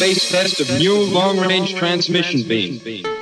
space test of new long-range transmission beam.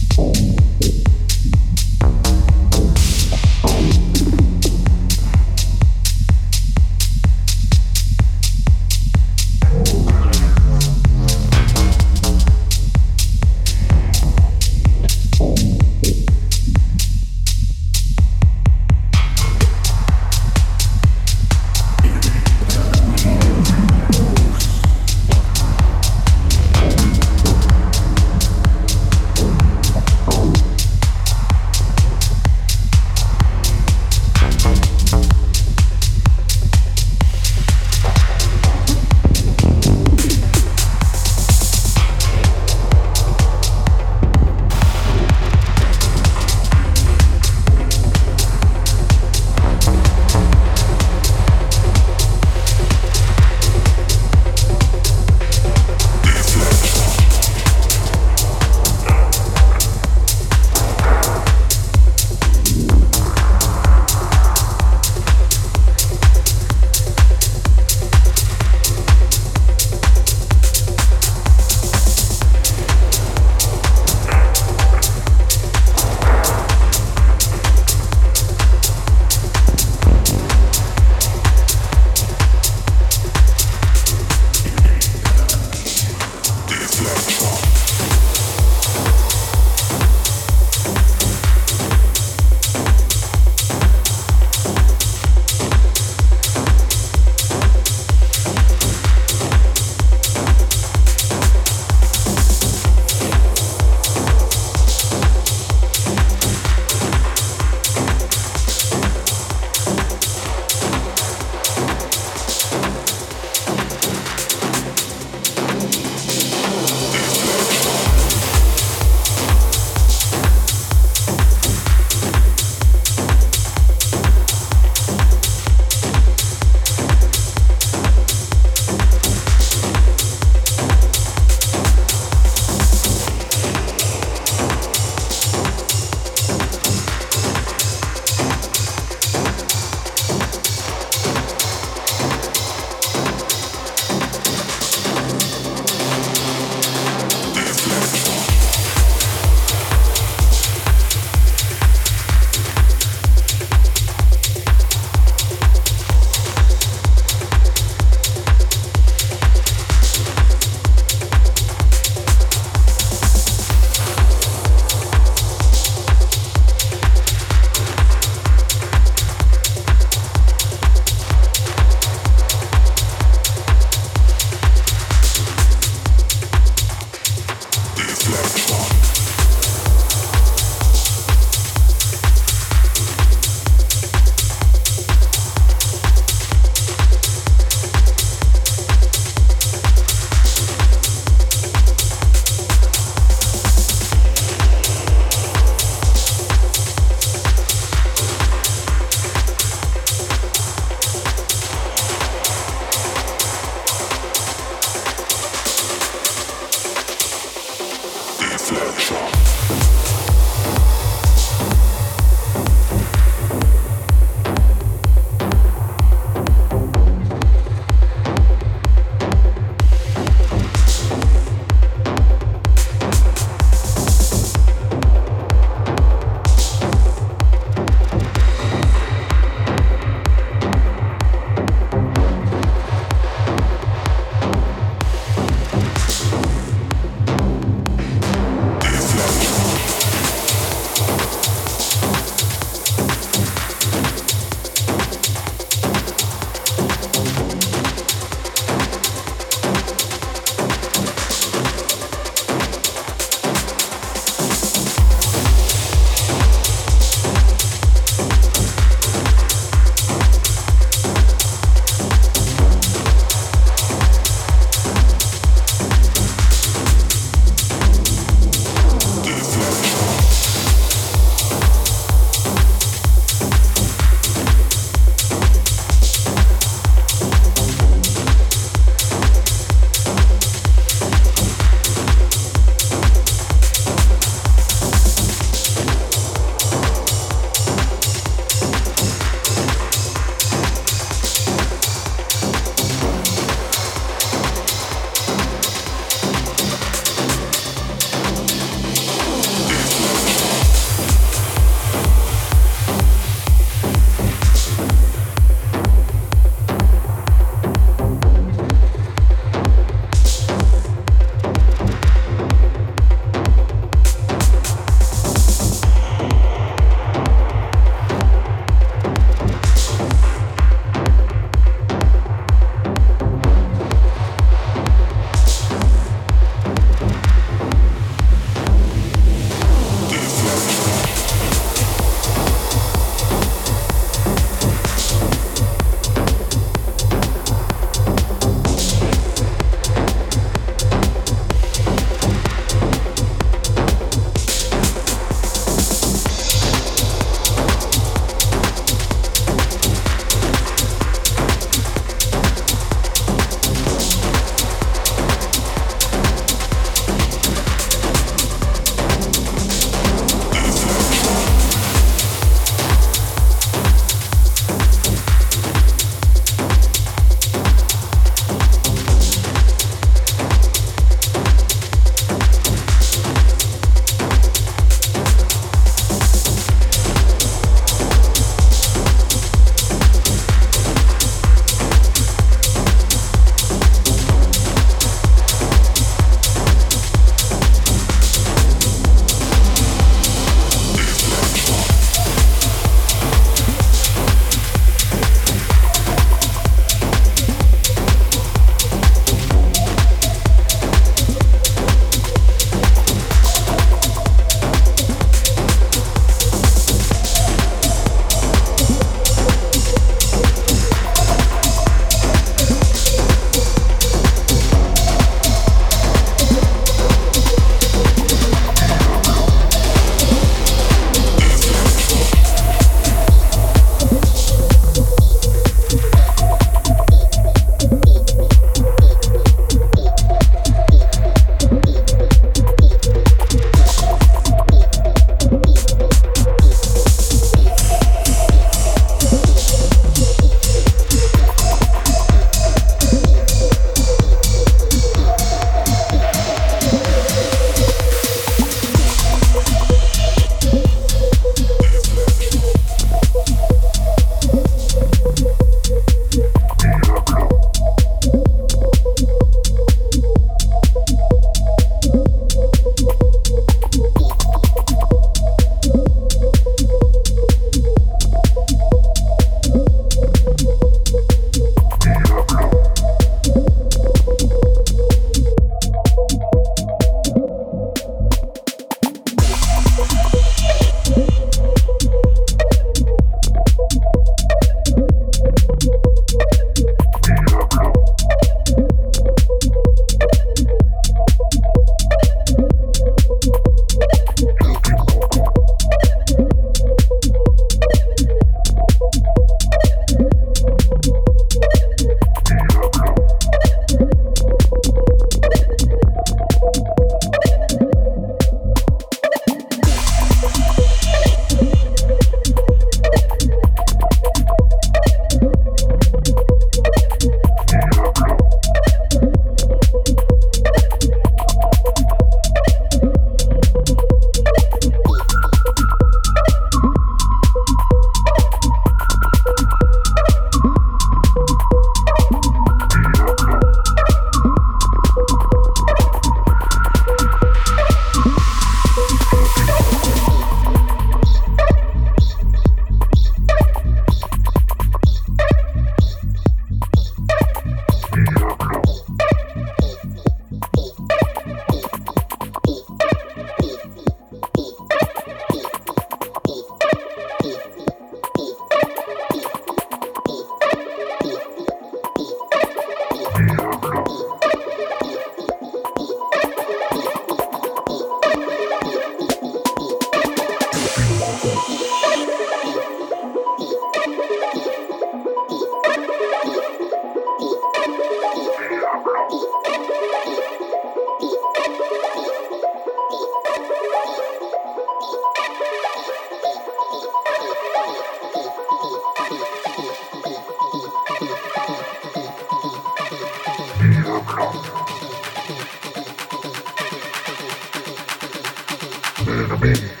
baby.